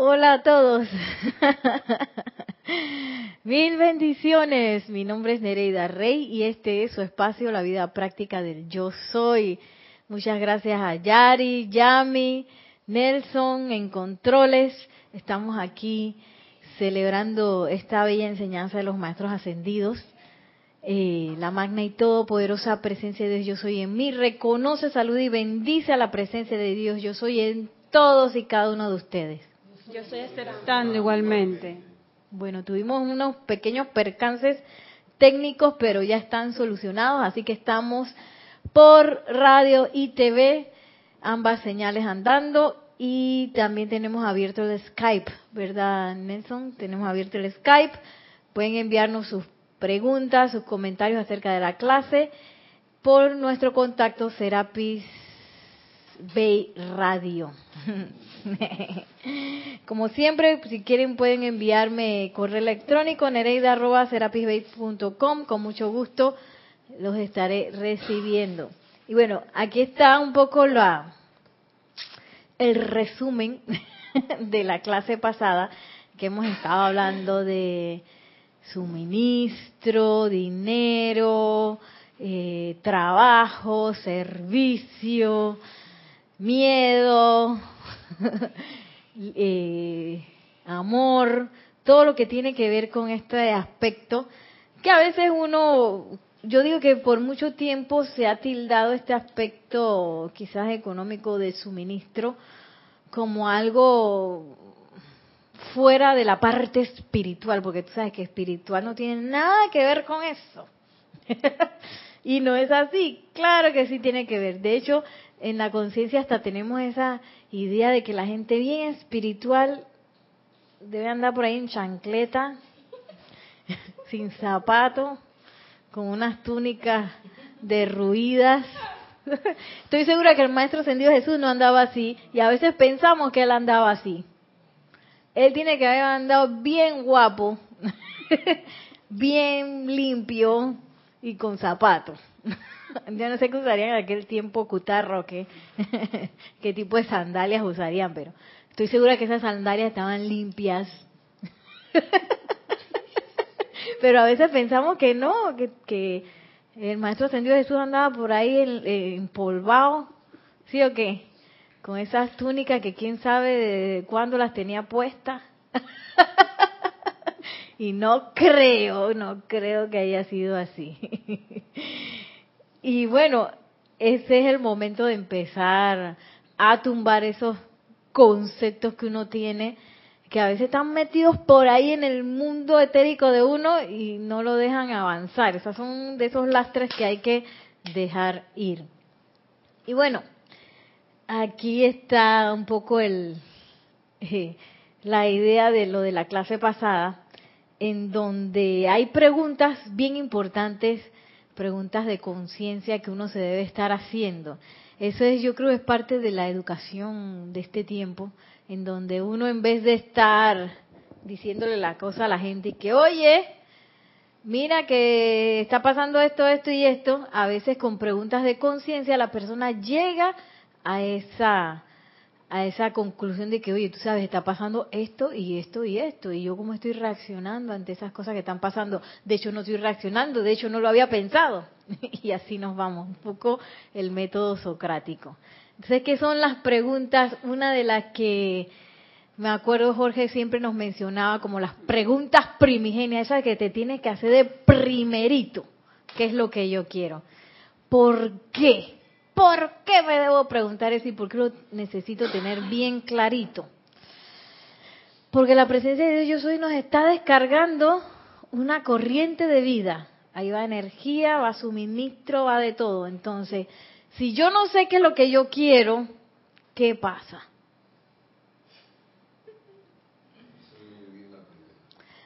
Hola a todos. Mil bendiciones. Mi nombre es Nereida Rey y este es su espacio, la vida práctica del yo soy. Muchas gracias a Yari, Yami, Nelson en controles. Estamos aquí celebrando esta bella enseñanza de los maestros ascendidos. Eh, la magna y todopoderosa presencia de Dios yo soy en mí. Reconoce, saluda y bendice a la presencia de Dios yo soy en todos y cada uno de ustedes. Yo estoy aceptando igualmente. Bueno, tuvimos unos pequeños percances técnicos, pero ya están solucionados, así que estamos por radio y TV, ambas señales andando y también tenemos abierto el Skype, ¿verdad, Nelson? Tenemos abierto el Skype. Pueden enviarnos sus preguntas, sus comentarios acerca de la clase por nuestro contacto Serapis Bay Radio. Como siempre, si quieren pueden enviarme correo electrónico nereida.serapisbay.com. Con mucho gusto los estaré recibiendo. Y bueno, aquí está un poco la el resumen de la clase pasada que hemos estado hablando de suministro, dinero, eh, trabajo, servicio, miedo, eh, amor, todo lo que tiene que ver con este aspecto, que a veces uno, yo digo que por mucho tiempo se ha tildado este aspecto quizás económico de suministro como algo fuera de la parte espiritual, porque tú sabes que espiritual no tiene nada que ver con eso. y no es así, claro que sí tiene que ver. De hecho, en la conciencia hasta tenemos esa idea de que la gente bien espiritual debe andar por ahí en chancleta, sin zapato, con unas túnicas derruidas. Estoy segura que el Maestro Ascendido Jesús no andaba así y a veces pensamos que él andaba así. Él tiene que haber andado bien guapo, bien limpio y con zapatos. Yo no sé qué usarían en aquel tiempo cutarro, qué, qué tipo de sandalias usarían, pero estoy segura que esas sandalias estaban limpias. pero a veces pensamos que no, que, el Maestro Ascendido Jesús andaba por ahí empolvado, ¿sí o qué? Con esas túnicas que quién sabe de cuándo las tenía puestas. y no creo, no creo que haya sido así. Y bueno, ese es el momento de empezar a tumbar esos conceptos que uno tiene, que a veces están metidos por ahí en el mundo etérico de uno y no lo dejan avanzar. Esos son de esos lastres que hay que dejar ir. Y bueno, aquí está un poco el, eh, la idea de lo de la clase pasada, en donde hay preguntas bien importantes preguntas de conciencia que uno se debe estar haciendo. Eso es, yo creo, es parte de la educación de este tiempo, en donde uno en vez de estar diciéndole la cosa a la gente y que, oye, mira que está pasando esto, esto y esto, a veces con preguntas de conciencia la persona llega a esa a esa conclusión de que, oye, tú sabes, está pasando esto y esto y esto, y yo cómo estoy reaccionando ante esas cosas que están pasando. De hecho, no estoy reaccionando, de hecho, no lo había pensado. y así nos vamos, un poco el método socrático. Entonces, ¿qué son las preguntas? Una de las que me acuerdo Jorge siempre nos mencionaba como las preguntas primigenias, esas que te tienes que hacer de primerito, ¿qué es lo que yo quiero? ¿Por qué? ¿Por qué me debo preguntar eso y por qué lo necesito tener bien clarito? Porque la presencia de Dios yo soy nos está descargando una corriente de vida. Ahí va energía, va suministro, va de todo. Entonces, si yo no sé qué es lo que yo quiero, ¿qué pasa?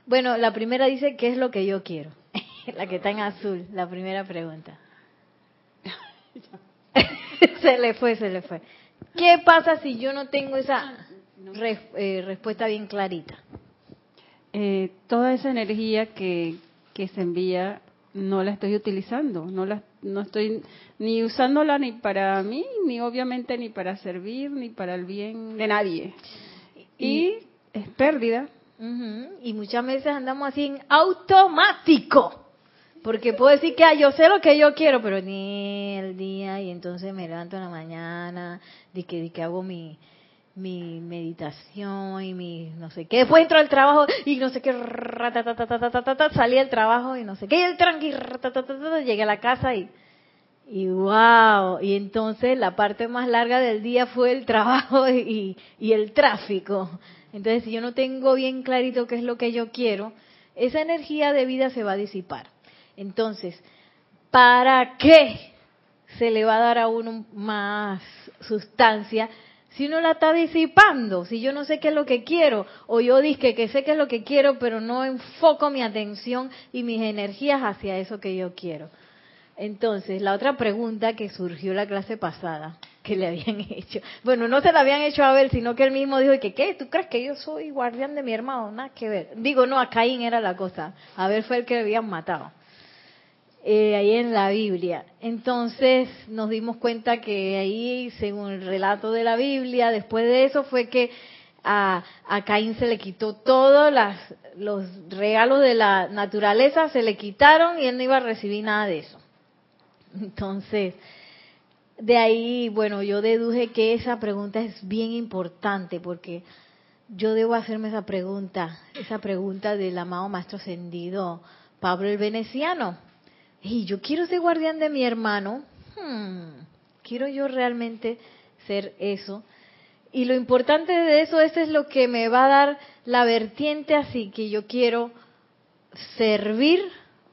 Bueno, la primera dice, ¿qué es lo que yo quiero? la que está en azul, la primera pregunta. se le fue, se le fue. ¿Qué pasa si yo no tengo esa eh, respuesta bien clarita? Eh, toda esa energía que, que se envía no la estoy utilizando, no la no estoy ni usándola ni para mí, ni obviamente ni para servir, ni para el bien de nadie. Y, es pérdida. Y muchas veces andamos así en automático. Porque puedo decir que ah, yo sé lo que yo quiero, pero ni el día y entonces me levanto en la mañana, de que, que hago mi, mi meditación y mi no sé qué. Después entro al trabajo y no sé qué, salí del trabajo y no sé qué, y el tranqui, llegué a la casa y, y wow. Y entonces la parte más larga del día fue el trabajo y, y el tráfico. Entonces, si yo no tengo bien clarito qué es lo que yo quiero, esa energía de vida se va a disipar. Entonces, ¿para qué se le va a dar a uno más sustancia si uno la está disipando, si yo no sé qué es lo que quiero, o yo dije que sé qué es lo que quiero, pero no enfoco mi atención y mis energías hacia eso que yo quiero. Entonces, la otra pregunta que surgió la clase pasada, que le habían hecho, bueno, no se la habían hecho a ver, sino que él mismo dijo que, ¿qué? ¿Tú crees que yo soy guardián de mi hermano? Nada que ver. Digo, no, a Caín era la cosa. A ver, fue el que le habían matado. Eh, ahí en la Biblia. Entonces nos dimos cuenta que ahí, según el relato de la Biblia, después de eso fue que a, a Caín se le quitó todos los regalos de la naturaleza, se le quitaron y él no iba a recibir nada de eso. Entonces, de ahí, bueno, yo deduje que esa pregunta es bien importante porque yo debo hacerme esa pregunta, esa pregunta del amado Maestro Ascendido Pablo el Veneciano y yo quiero ser guardián de mi hermano, hmm, quiero yo realmente ser eso. Y lo importante de eso, eso es lo que me va a dar la vertiente así que yo quiero servir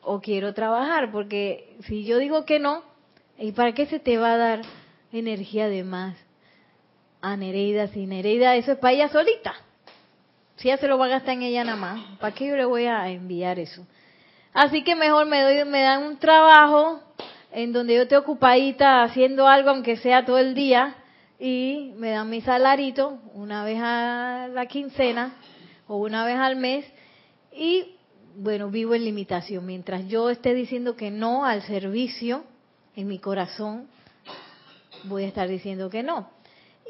o quiero trabajar, porque si yo digo que no, ¿y para qué se te va a dar energía de más a Nereida? Si Nereida, eso es para ella solita. Si ella se lo va a gastar en ella nada más, ¿para qué yo le voy a enviar eso? Así que mejor me doy, me dan un trabajo en donde yo estoy ocupadita haciendo algo, aunque sea todo el día, y me dan mi salarito una vez a la quincena o una vez al mes, y bueno, vivo en limitación. Mientras yo esté diciendo que no al servicio en mi corazón, voy a estar diciendo que no.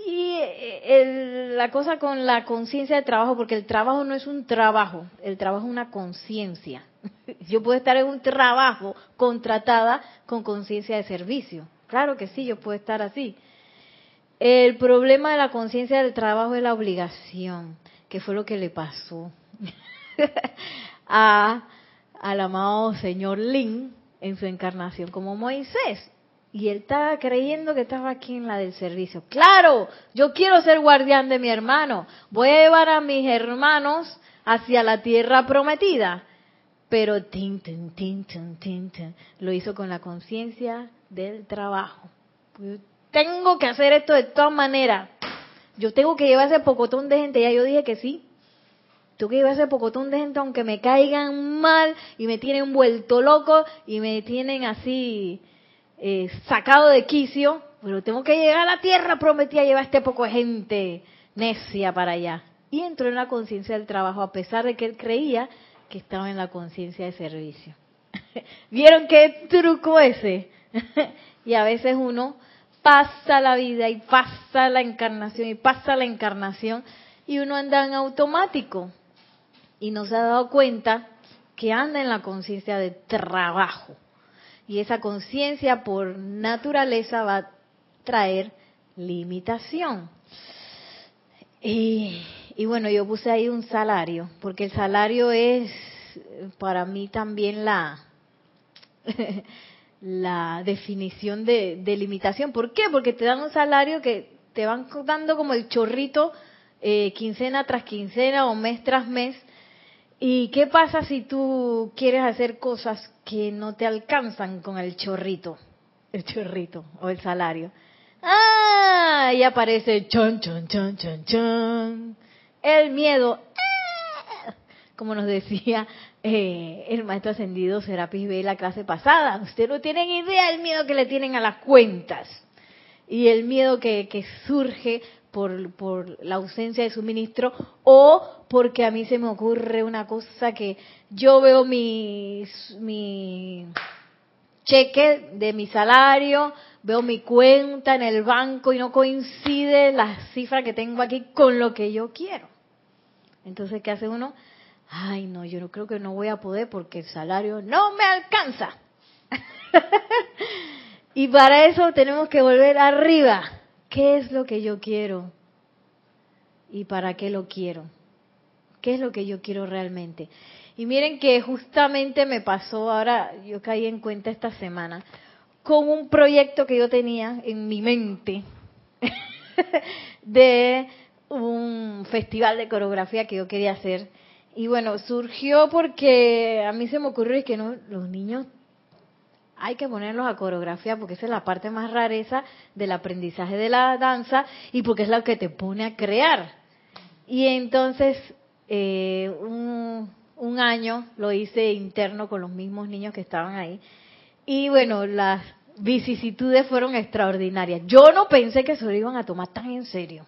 Y eh, la cosa con la conciencia de trabajo, porque el trabajo no es un trabajo, el trabajo es una conciencia. Yo puedo estar en un trabajo contratada con conciencia de servicio. Claro que sí, yo puedo estar así. El problema de la conciencia del trabajo es la obligación, que fue lo que le pasó a, al amado señor Lin en su encarnación como Moisés. Y él estaba creyendo que estaba aquí en la del servicio. Claro, yo quiero ser guardián de mi hermano. Voy a llevar a mis hermanos hacia la tierra prometida pero tin, tin, tin, tin, tin, lo hizo con la conciencia del trabajo. tengo que hacer esto de todas maneras. Yo tengo que llevar ese pocotón de gente, ya yo dije que sí. Tengo que llevar ese pocotón de gente aunque me caigan mal y me tienen vuelto loco y me tienen así eh, sacado de quicio, pero tengo que llegar a la tierra prometida llevar este poco de gente necia para allá. Y entró en la conciencia del trabajo a pesar de que él creía que estaba en la conciencia de servicio. ¿Vieron qué truco ese? y a veces uno pasa la vida y pasa la encarnación y pasa la encarnación y uno anda en automático y no se ha dado cuenta que anda en la conciencia de trabajo. Y esa conciencia por naturaleza va a traer limitación. Y y bueno, yo puse ahí un salario, porque el salario es para mí también la, la definición de, de, limitación. ¿Por qué? Porque te dan un salario que te van dando como el chorrito eh, quincena tras quincena o mes tras mes. ¿Y qué pasa si tú quieres hacer cosas que no te alcanzan con el chorrito? El chorrito o el salario. Ah, y aparece chon, chon, chon, chon, chon el miedo, ¡ah! como nos decía eh, el maestro ascendido Serapis B la clase pasada. Ustedes no tienen idea del miedo que le tienen a las cuentas y el miedo que, que surge por, por, la ausencia de suministro o porque a mí se me ocurre una cosa que yo veo mi, mi cheque de mi salario, veo mi cuenta en el banco y no coincide la cifra que tengo aquí con lo que yo quiero. Entonces, ¿qué hace uno? Ay, no, yo no creo que no voy a poder porque el salario no me alcanza. y para eso tenemos que volver arriba. ¿Qué es lo que yo quiero? ¿Y para qué lo quiero? ¿Qué es lo que yo quiero realmente? Y miren que justamente me pasó, ahora yo caí en cuenta esta semana, con un proyecto que yo tenía en mi mente de un festival de coreografía que yo quería hacer. Y bueno, surgió porque a mí se me ocurrió que no, los niños hay que ponerlos a coreografía porque esa es la parte más rareza del aprendizaje de la danza y porque es la que te pone a crear. Y entonces, eh, un, un año lo hice interno con los mismos niños que estaban ahí. Y bueno, las vicisitudes fueron extraordinarias. Yo no pensé que se lo iban a tomar tan en serio.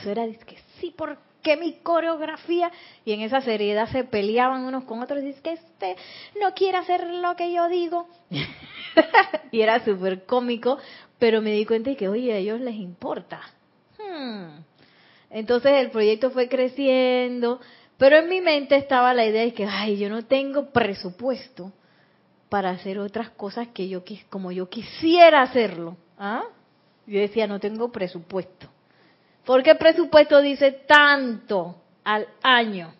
Eso era que sí, porque mi coreografía? Y en esa seriedad se peleaban unos con otros. Dice que este no quiere hacer lo que yo digo. y era súper cómico, pero me di cuenta de que, oye, a ellos les importa. Hmm. Entonces el proyecto fue creciendo, pero en mi mente estaba la idea de que, ay, yo no tengo presupuesto para hacer otras cosas que yo como yo quisiera hacerlo. ¿ah? Yo decía, no tengo presupuesto. Porque el presupuesto dice tanto al año.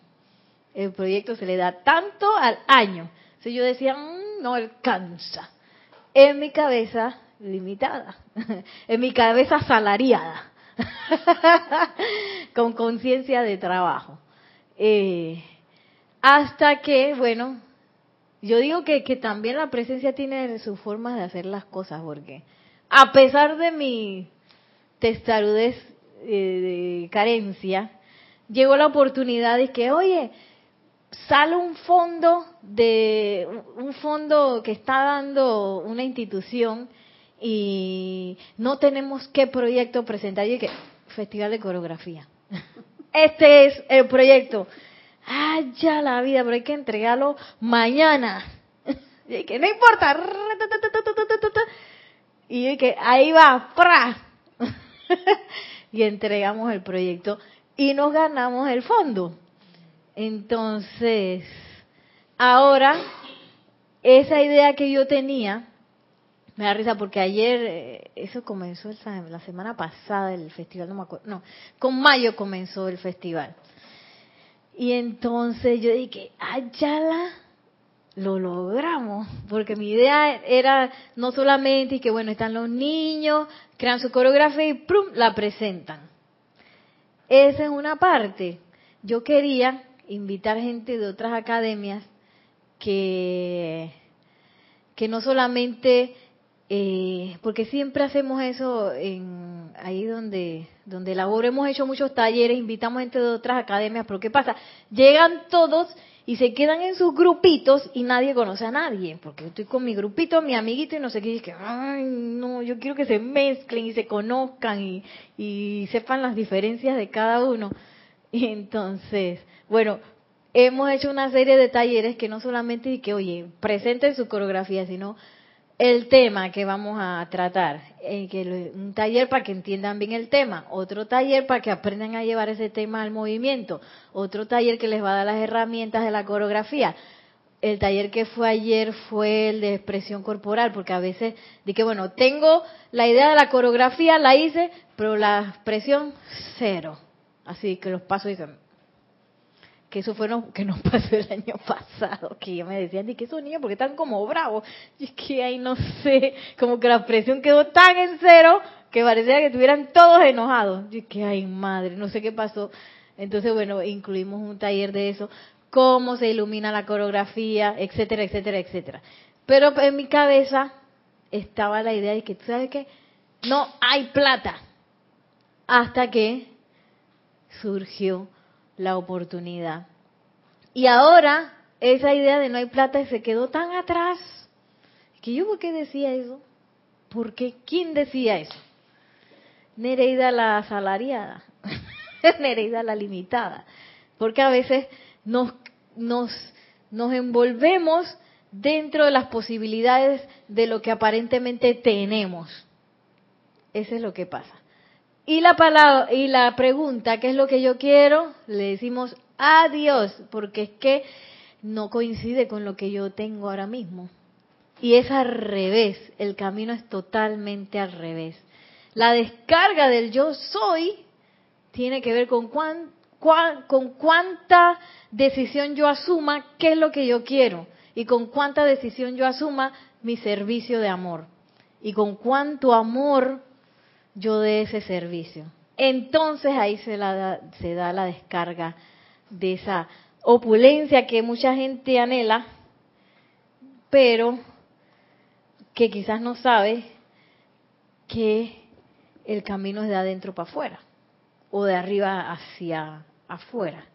El proyecto se le da tanto al año. Entonces yo decía, mm, no alcanza. En mi cabeza limitada, en mi cabeza salariada, con conciencia de trabajo. Eh, hasta que, bueno, yo digo que, que también la presencia tiene sus formas de hacer las cosas, porque a pesar de mi testarudez eh, de carencia, llegó la oportunidad de que, oye, sale un fondo de un fondo que está dando una institución y no tenemos qué proyecto presentar y que festival de coreografía este es el proyecto ah, ya la vida, pero hay que entregarlo mañana. Y que no importa. Y que ahí va. Y entregamos el proyecto y nos ganamos el fondo. Entonces, ahora, esa idea que yo tenía, me da risa porque ayer, eh, eso comenzó la semana pasada, el festival, no me acuerdo, no, con mayo comenzó el festival. Y entonces yo dije, Ayala, lo logramos, porque mi idea era no solamente que bueno, están los niños, crean su coreografía y ¡prum! la presentan. Esa es una parte. Yo quería invitar gente de otras academias que, que no solamente eh, porque siempre hacemos eso en, ahí donde, donde laboro. Hemos hecho muchos talleres, invitamos gente de otras academias, pero ¿qué pasa? Llegan todos y se quedan en sus grupitos y nadie conoce a nadie, porque yo estoy con mi grupito, mi amiguito y no sé qué, y que, ay, no, yo quiero que se mezclen y se conozcan y, y sepan las diferencias de cada uno. Y entonces, bueno, hemos hecho una serie de talleres que no solamente que, oye, presenten su coreografía, sino el tema que vamos a tratar, eh, que un taller para que entiendan bien el tema, otro taller para que aprendan a llevar ese tema al movimiento, otro taller que les va a dar las herramientas de la coreografía. El taller que fue ayer fue el de expresión corporal, porque a veces dije, bueno, tengo la idea de la coreografía, la hice, pero la expresión cero. Así que los pasos dicen, que eso fue lo que nos pasó el año pasado, que me decían, ¿y qué esos niños? Porque están como bravos. Y es que ahí no sé, como que la presión quedó tan en cero que parecía que estuvieran todos enojados. Y es que, ay madre, no sé qué pasó. Entonces, bueno, incluimos un taller de eso, cómo se ilumina la coreografía, etcétera, etcétera, etcétera. Pero en mi cabeza estaba la idea de que, ¿tú sabes qué? No hay plata. Hasta que surgió la oportunidad. Y ahora esa idea de no hay plata se quedó tan atrás que yo por qué decía eso? ¿Por qué? ¿Quién decía eso? Nereida la asalariada, Nereida la limitada, porque a veces nos, nos, nos envolvemos dentro de las posibilidades de lo que aparentemente tenemos. Eso es lo que pasa. Y la palabra y la pregunta, ¿qué es lo que yo quiero? Le decimos adiós, porque es que no coincide con lo que yo tengo ahora mismo. Y es al revés, el camino es totalmente al revés. La descarga del yo soy tiene que ver con, cuán, con cuánta decisión yo asuma qué es lo que yo quiero y con cuánta decisión yo asuma mi servicio de amor y con cuánto amor yo dé ese servicio. Entonces ahí se, la se da la descarga de esa opulencia que mucha gente anhela, pero que quizás no sabe que el camino es de adentro para afuera o de arriba hacia afuera.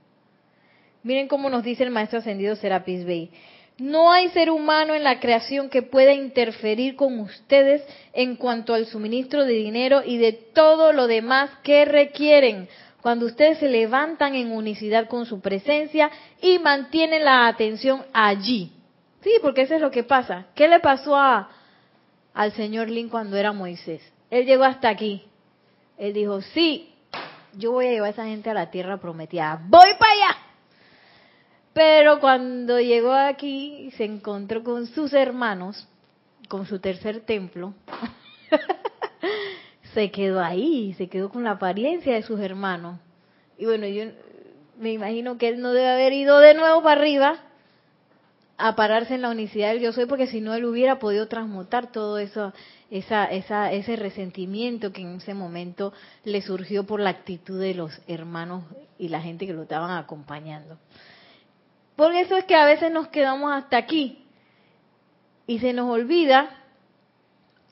Miren cómo nos dice el maestro ascendido Serapis Bey. No hay ser humano en la creación que pueda interferir con ustedes en cuanto al suministro de dinero y de todo lo demás que requieren cuando ustedes se levantan en unicidad con su presencia y mantienen la atención allí. Sí, porque eso es lo que pasa. ¿Qué le pasó a, al señor Lin cuando era Moisés? Él llegó hasta aquí. Él dijo, sí, yo voy a llevar a esa gente a la tierra prometida. Voy para allá. Pero cuando llegó aquí, se encontró con sus hermanos, con su tercer templo. se quedó ahí, se quedó con la apariencia de sus hermanos. Y bueno, yo me imagino que él no debe haber ido de nuevo para arriba a pararse en la unicidad del yo soy, porque si no él hubiera podido transmutar todo eso, esa, esa, ese resentimiento que en ese momento le surgió por la actitud de los hermanos y la gente que lo estaban acompañando. Por eso es que a veces nos quedamos hasta aquí. Y se nos olvida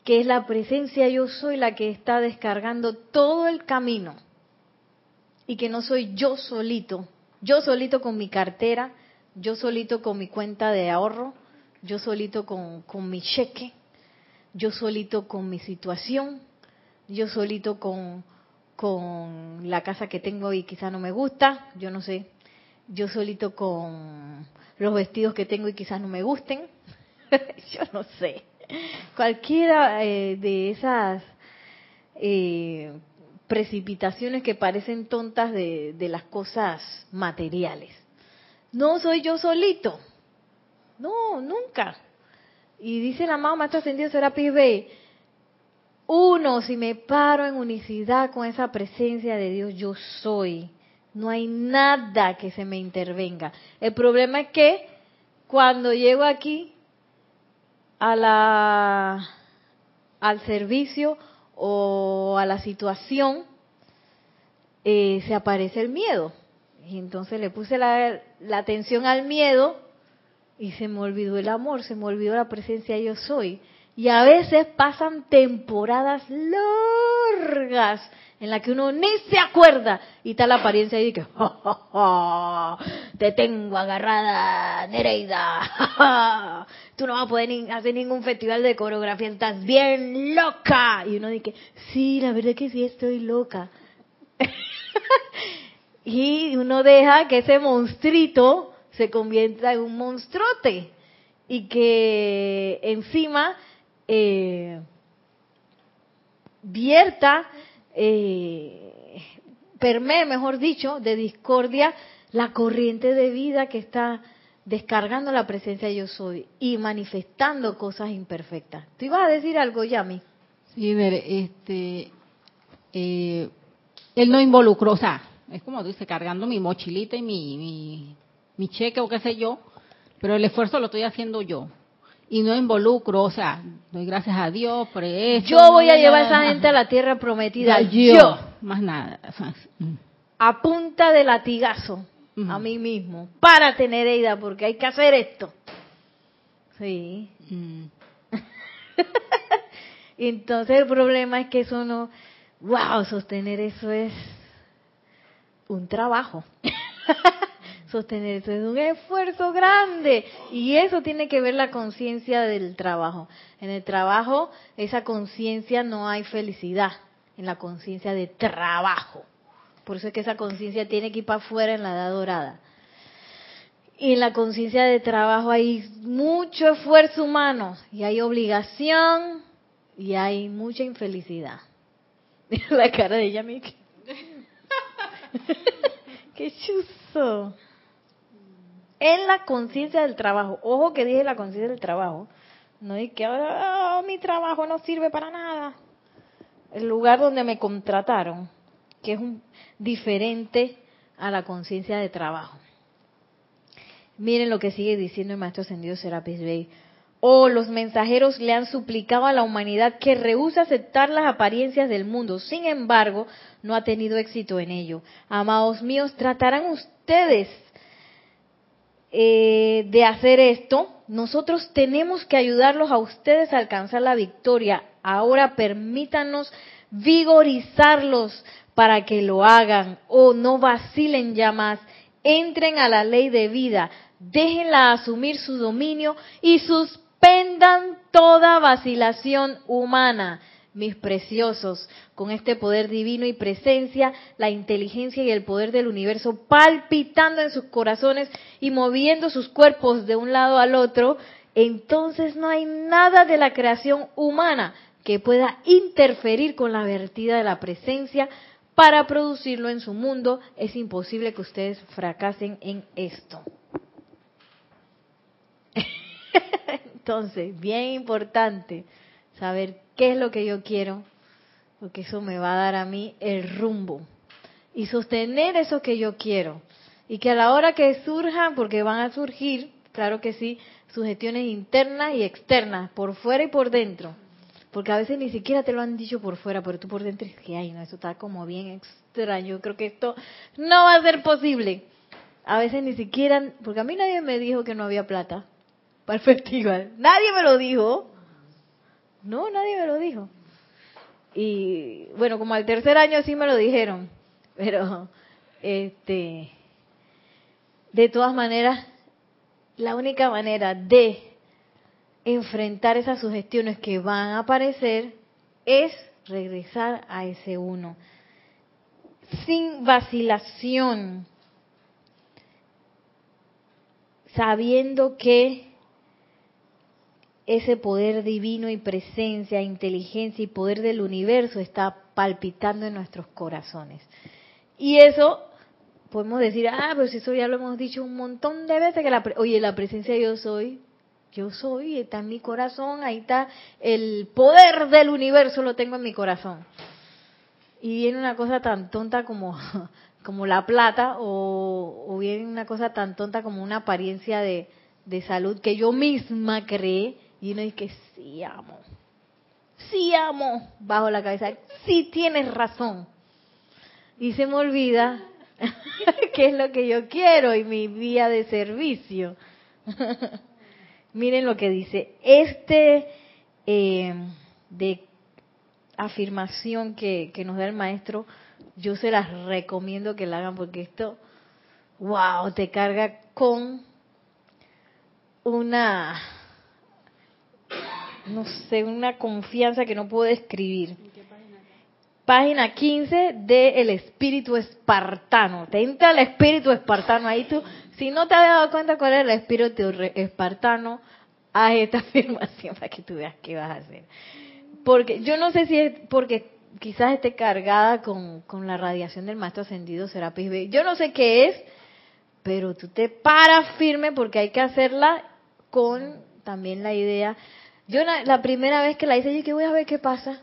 que es la presencia yo soy la que está descargando todo el camino. Y que no soy yo solito, yo solito con mi cartera, yo solito con mi cuenta de ahorro, yo solito con, con mi cheque, yo solito con mi situación, yo solito con, con la casa que tengo y quizá no me gusta, yo no sé, yo solito con los vestidos que tengo y quizás no me gusten, yo no sé. Cualquiera eh, de esas eh, precipitaciones que parecen tontas de, las cosas materiales. No soy yo solito. No, nunca. Y dice la mamá maestra ascendido Serapis B, uno, si me paro en unicidad con esa presencia de Dios, yo soy no hay nada que se me intervenga. El problema es que cuando llego aquí a la, al servicio o a la situación, eh, se aparece el miedo. Y entonces le puse la, la atención al miedo y se me olvidó el amor, se me olvidó la presencia yo soy. Y a veces pasan temporadas largas en la que uno ni se acuerda y está la apariencia ahí que te tengo agarrada, Nereida, tú no vas a poder hacer ningún festival de coreografía, estás bien loca. Y uno dice, sí, la verdad que sí estoy loca. y uno deja que ese monstruito se convierta en un monstruote y que encima eh, vierta eh, permee, mejor dicho, de discordia la corriente de vida que está descargando la presencia yo soy y manifestando cosas imperfectas. ¿Tú ibas a decir algo, Yami? Sí, este, eh, él no involucró, o sea, es como dice, cargando mi mochilita y mi, mi, mi cheque o qué sé yo, pero el esfuerzo lo estoy haciendo yo y no involucro, o sea, doy gracias a Dios por eso. Yo voy a llevar a esa gente a la tierra prometida, yo, más nada. Mm. A punta de latigazo a mí mismo, para tener ida, porque hay que hacer esto. Sí. Mm. Entonces el problema es que eso no, wow, sostener eso es un trabajo. sostener eso es un esfuerzo grande y eso tiene que ver la conciencia del trabajo. En el trabajo, esa conciencia no hay felicidad, en la conciencia de trabajo. Por eso es que esa conciencia tiene que ir para afuera en la edad dorada. Y en la conciencia de trabajo hay mucho esfuerzo humano y hay obligación y hay mucha infelicidad. la cara de ella, Qué chuzo. En la conciencia del trabajo. Ojo que dije la conciencia del trabajo. No y que ahora ah, mi trabajo no sirve para nada. El lugar donde me contrataron, que es un, diferente a la conciencia de trabajo. Miren lo que sigue diciendo el maestro ascendido Serapis Bey. Oh, los mensajeros le han suplicado a la humanidad que rehúse aceptar las apariencias del mundo. Sin embargo, no ha tenido éxito en ello. Amados míos, ¿tratarán ustedes eh, de hacer esto? Nosotros tenemos que ayudarlos a ustedes a alcanzar la victoria. Ahora permítanos vigorizarlos para que lo hagan. Oh, no vacilen ya más. Entren a la ley de vida. Déjenla asumir su dominio y sus suspendan toda vacilación humana, mis preciosos, con este poder divino y presencia, la inteligencia y el poder del universo palpitando en sus corazones y moviendo sus cuerpos de un lado al otro, entonces no hay nada de la creación humana que pueda interferir con la vertida de la presencia para producirlo en su mundo. Es imposible que ustedes fracasen en esto. Entonces, bien importante saber qué es lo que yo quiero, porque eso me va a dar a mí el rumbo. Y sostener eso que yo quiero. Y que a la hora que surjan, porque van a surgir, claro que sí, sugestiones internas y externas, por fuera y por dentro. Porque a veces ni siquiera te lo han dicho por fuera, pero tú por dentro es que, ay, no, eso está como bien extraño. Creo que esto no va a ser posible. A veces ni siquiera, porque a mí nadie me dijo que no había plata para el festival. Nadie me lo dijo. No, nadie me lo dijo. Y bueno, como al tercer año sí me lo dijeron, pero este de todas maneras la única manera de enfrentar esas sugestiones que van a aparecer es regresar a ese uno sin vacilación sabiendo que ese poder divino y presencia, inteligencia y poder del universo está palpitando en nuestros corazones. Y eso podemos decir, ah, pues eso ya lo hemos dicho un montón de veces, que la, oye, la presencia yo soy, yo soy, está en mi corazón, ahí está el poder del universo, lo tengo en mi corazón. Y viene una cosa tan tonta como, como la plata, o, o viene una cosa tan tonta como una apariencia de, de salud que yo misma creé y uno dice que sí amo, sí amo, bajo la cabeza, sí tienes razón. Y se me olvida qué es lo que yo quiero y mi vía de servicio. Miren lo que dice, este eh, de afirmación que, que nos da el maestro, yo se las recomiendo que la hagan porque esto, wow, te carga con una no sé, una confianza que no puedo describir. Página 15 de El Espíritu Espartano. Te entra el Espíritu Espartano ahí tú. Si no te has dado cuenta cuál es el Espíritu Espartano, haz esta afirmación para que tú veas qué vas a hacer. Porque yo no sé si es porque quizás esté cargada con, con la radiación del Maestro Ascendido Serapis B. Yo no sé qué es, pero tú te paras firme porque hay que hacerla con también la idea yo la, primera vez que la hice, yo dije, voy a ver qué pasa.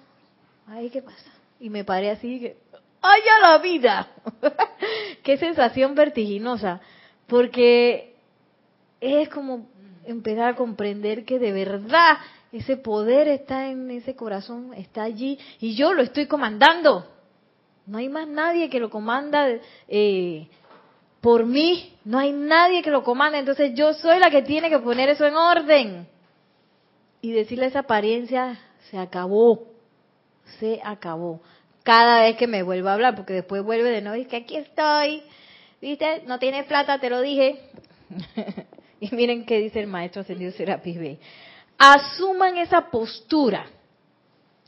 Ay, ¿qué pasa? Y me paré así, que, ¡ay, a la vida! qué sensación vertiginosa. Porque es como empezar a comprender que de verdad ese poder está en ese corazón, está allí, y yo lo estoy comandando. No hay más nadie que lo comanda eh, por mí, no hay nadie que lo comanda, entonces yo soy la que tiene que poner eso en orden y decirle esa apariencia, se acabó, se acabó. Cada vez que me vuelva a hablar, porque después vuelve de nuevo y que aquí estoy, viste, no tienes plata, te lo dije. y miren qué dice el maestro ascendido Serapis. Asuman esa postura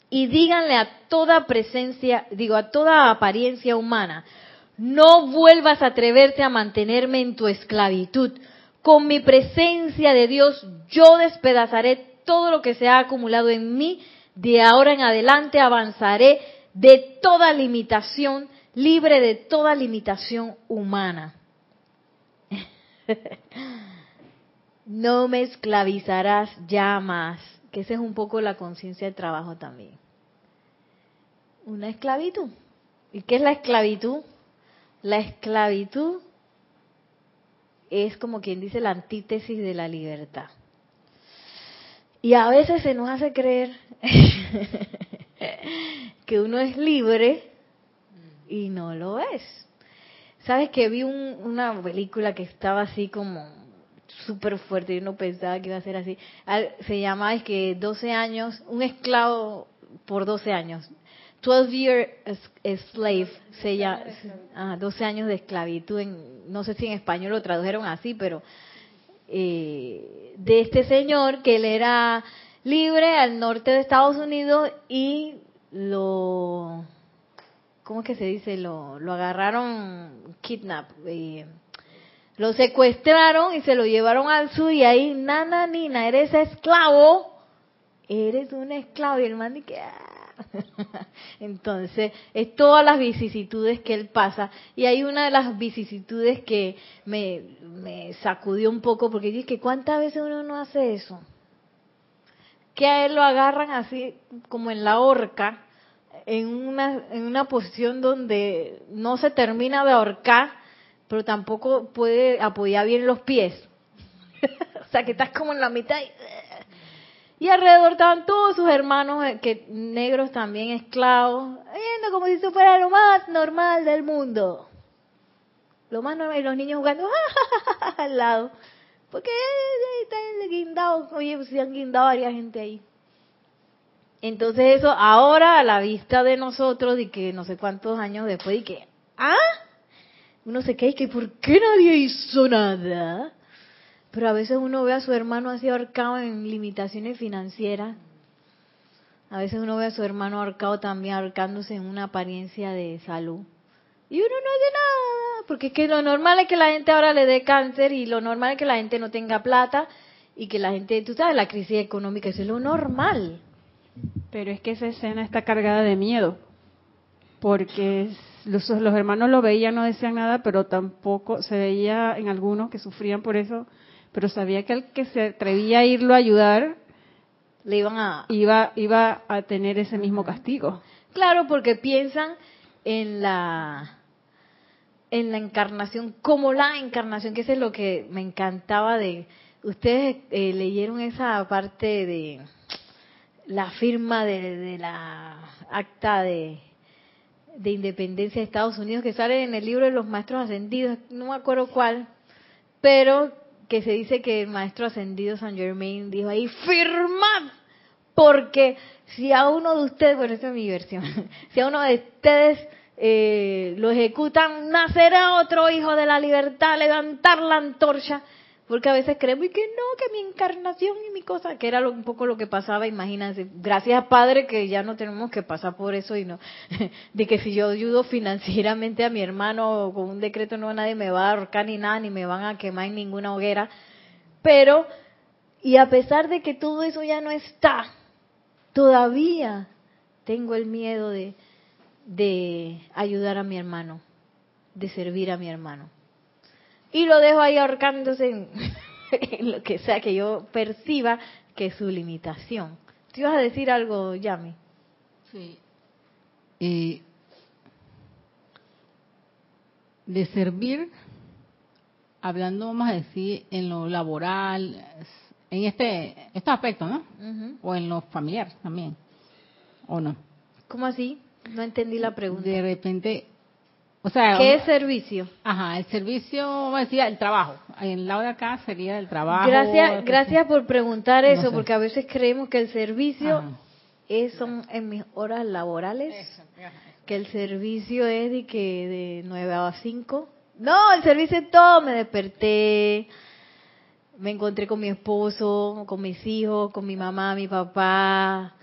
y díganle a toda presencia, digo, a toda apariencia humana, no vuelvas a atreverte a mantenerme en tu esclavitud. Con mi presencia de Dios yo despedazaré todo lo que se ha acumulado en mí, de ahora en adelante avanzaré de toda limitación, libre de toda limitación humana. no me esclavizarás ya más, que esa es un poco la conciencia de trabajo también. Una esclavitud. ¿Y qué es la esclavitud? La esclavitud es como quien dice la antítesis de la libertad. Y a veces se nos hace creer que uno es libre y no lo es. ¿Sabes que vi una película que estaba así como súper fuerte? Yo no pensaba que iba a ser así. Se llama, es que 12 años, un esclavo por 12 años. 12 year slave, se llama, 12 años de esclavitud, en, no sé si en español lo tradujeron así, pero eh, de este señor que él era libre al norte de Estados Unidos y lo, ¿cómo es que se dice? Lo, lo agarraron, kidnap, eh, lo secuestraron y se lo llevaron al sur y ahí, nana, nina, eres esclavo, eres un esclavo y el man dice, ah". entonces es todas las vicisitudes que él pasa y hay una de las vicisitudes que me, me sacudió un poco porque dije que cuántas veces uno no hace eso que a él lo agarran así como en la horca, en una, en una posición donde no se termina de ahorcar, pero tampoco puede apoyar bien los pies. o sea, que estás como en la mitad y, alrededor estaban todos sus hermanos, eh, que negros también esclavos, viendo como si eso fuera lo más normal del mundo. Lo más normal, y los niños jugando al lado. Porque ahí está el guindado. Oye, pues se han guindado varias gente ahí. Entonces eso ahora a la vista de nosotros y que no sé cuántos años después y que, ¿ah? Uno se queda y que ¿por qué nadie hizo nada? Pero a veces uno ve a su hermano así ahorcado en limitaciones financieras. A veces uno ve a su hermano ahorcado también ahorcándose en una apariencia de salud. Y uno no hace nada, porque es que lo normal es que la gente ahora le dé cáncer y lo normal es que la gente no tenga plata y que la gente, tú sabes, la crisis económica, eso es lo normal. Pero es que esa escena está cargada de miedo, porque los, los hermanos lo veían, no decían nada, pero tampoco se veía en algunos que sufrían por eso, pero sabía que el que se atrevía a irlo a ayudar, le iban a... Iba, iba a tener ese mismo castigo. Claro, porque piensan en la en la encarnación, como la encarnación, que eso es lo que me encantaba de... Ustedes eh, leyeron esa parte de la firma de, la acta de, de independencia de Estados Unidos que sale en el libro de los maestros ascendidos, no me acuerdo cuál, pero que se dice que el maestro ascendido San Germain dijo ahí, firmad, porque si a uno de ustedes, bueno, esa es mi versión, si a uno de ustedes eh, lo ejecutan, nacerá otro hijo de la libertad, levantar la antorcha, porque a veces creemos que no, que mi encarnación y mi cosa, que era un poco lo que pasaba, imagínense, gracias Padre que ya no tenemos que pasar por eso y no, de que si yo ayudo financieramente a mi hermano con un decreto no nadie me va a ahorcar ni nada, ni me van a quemar en ninguna hoguera, pero, y a pesar de que todo eso ya no está, todavía tengo el miedo de, de ayudar a mi hermano, de servir a mi hermano. Y lo dejo ahí ahorcándose en, lo que sea que yo perciba que es su limitación. ¿Te ibas a decir algo, Yami? Sí. Eh, de servir, hablando, vamos a decir, en lo laboral, en este, este aspecto, ¿no? O en lo familiar también, ¿o no? ¿Cómo así? No entendí la pregunta. De repente, o sea, ¿qué es servicio? Ajá, el servicio, decía, el trabajo. En lado de acá sería el trabajo. Gracias, gracias por preguntar eso, porque a veces creemos que el servicio es, son en mis horas laborales, que el servicio es de que de 9 a 5. No, el servicio es todo, me desperté, me encontré con mi esposo, con mis hijos, con mi mamá, mi papá,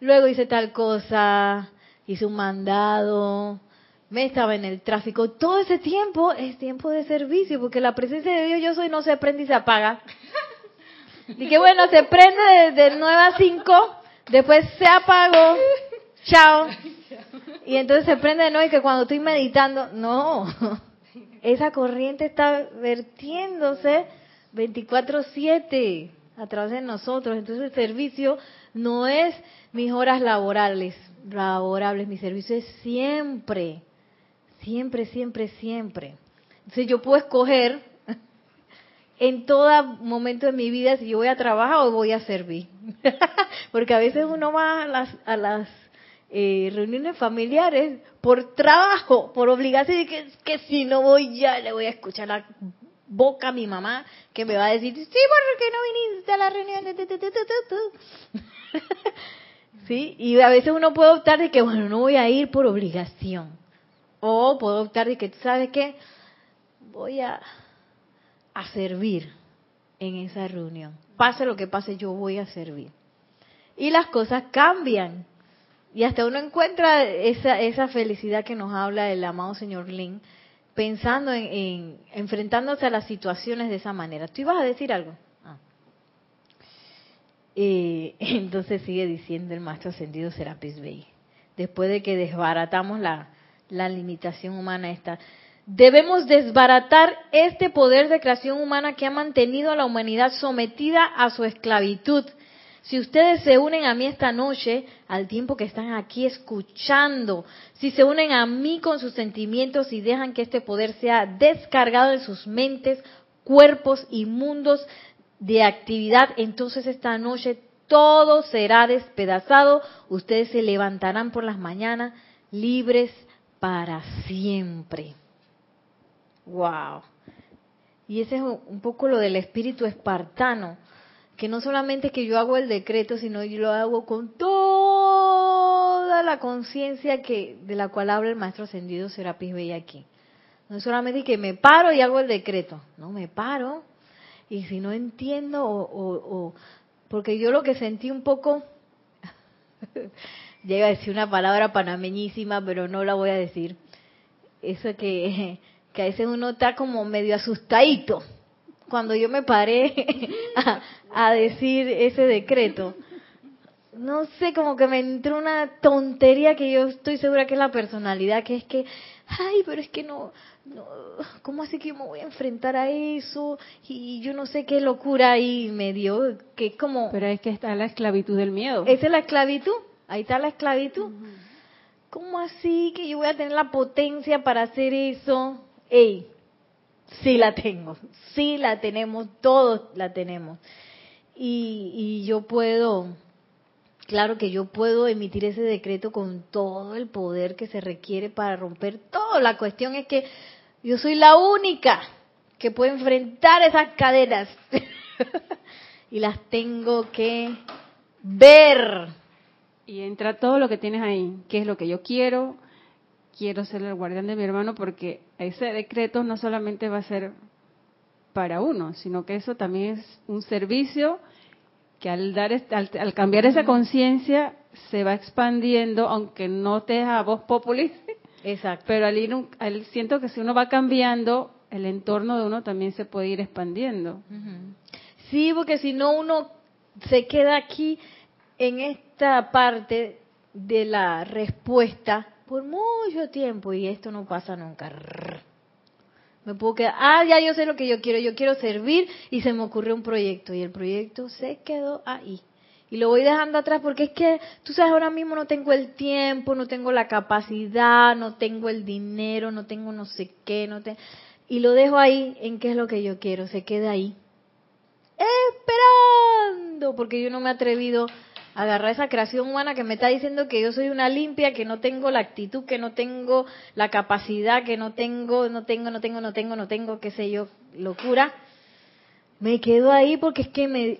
luego hice tal cosa, hice un mandado, me estaba en el tráfico. Todo ese tiempo es tiempo de servicio, porque la presencia de Dios yo soy no se prende y se apaga. Y que bueno, se prende de, 9 a 5, después se apagó, chao. Y entonces se prende de nuevo y que cuando estoy meditando, no. esa corriente está vertiéndose 24/7 a través de nosotros. Entonces el servicio no es mis horas laborales, laborables, mi servicio es siempre, siempre, siempre, siempre. Entonces yo puedo escoger en todo momento de mi vida si yo voy a trabajar o voy a servir. Porque a veces uno va a las, a las eh, reuniones familiares por trabajo, por obligación, y que, que si no voy ya le voy a escuchar la boca a mi mamá que me va a decir, sí, porque no viniste a la reunión. ¿Sí? Y a veces uno puede optar de que, bueno, no voy a ir por obligación. O puedo optar de que, ¿tú sabes qué? Voy a, a servir en esa reunión. Pase lo que pase, yo voy a servir. Y las cosas cambian. Y hasta uno encuentra esa, esa felicidad que nos habla el amado señor Lin, pensando en, enfrentándose a las situaciones de esa manera. ¿Tú ibas a decir algo? Ah. Eh, entonces sigue diciendo el maestro ascendido Serapis Bey, después de que desbaratamos la, la limitación humana esta. Debemos desbaratar este poder de creación humana que ha mantenido a la humanidad sometida a su esclavitud si ustedes se unen a mí esta noche, al tiempo que están aquí escuchando, si se unen a mí con sus sentimientos y dejan que este poder sea descargado de sus mentes, cuerpos y mundos de actividad, entonces esta noche todo será despedazado, ustedes se levantarán por las mañanas libres para siempre. Wow. Y ese es un poco lo del espíritu espartano que no solamente es que yo hago el decreto, sino yo lo hago con toda la conciencia que de la cual habla el maestro ascendido Serapis Bey aquí. No solamente que me paro y hago el decreto, no, me paro y si no entiendo o, porque yo lo que sentí un poco, llega a decir una palabra panameñísima, pero no la voy a decir, eso que, que a veces uno está como medio asustadito cuando yo me paré a, decir ese decreto, no sé, como que me entró una tontería que yo estoy segura que es la personalidad, que es que, ay, pero es que no, no ¿cómo así que yo me voy a enfrentar a eso? Y yo no sé qué locura ahí me dio, que es como... Pero es que está la esclavitud del miedo. Esa es la esclavitud, ahí está la esclavitud. ¿Cómo así que yo voy a tener la potencia para hacer eso? Ey, sí la tengo, sí la tenemos, todos la tenemos. Y, yo puedo, claro que yo puedo emitir ese decreto con todo el poder que se requiere para romper todo. La cuestión es que yo soy la única que puede enfrentar esas cadenas. y las tengo que ver. Y entra todo lo que tienes ahí, qué es lo que yo quiero, quiero ser el guardián de mi hermano porque ese decreto no solamente va a ser para uno, sino que eso también es un servicio que al dar al, cambiar esa conciencia se va expandiendo, aunque no te a voz populista. Exacto. Pero al ir, al, siento que si uno va cambiando, el entorno de uno también se puede ir expandiendo. Sí, porque si no uno se queda aquí en esta parte de la respuesta por mucho tiempo y esto no pasa nunca. Me puedo quedar, ah, ya yo sé lo que yo quiero, yo quiero servir y se me ocurrió un proyecto y el proyecto se quedó ahí. Y lo voy dejando atrás porque es que, tú sabes, ahora mismo no tengo el tiempo, no tengo la capacidad, no tengo el dinero, no tengo no sé qué, no te... Y lo dejo ahí en qué es lo que yo quiero, se queda ahí. Esperando, porque yo no me he atrevido agarrar esa creación humana que me está diciendo que yo soy una limpia, que no tengo la actitud, que no tengo la capacidad, que no tengo, no tengo, no tengo, no tengo, no tengo, qué sé yo, locura. Me quedo ahí porque es que me...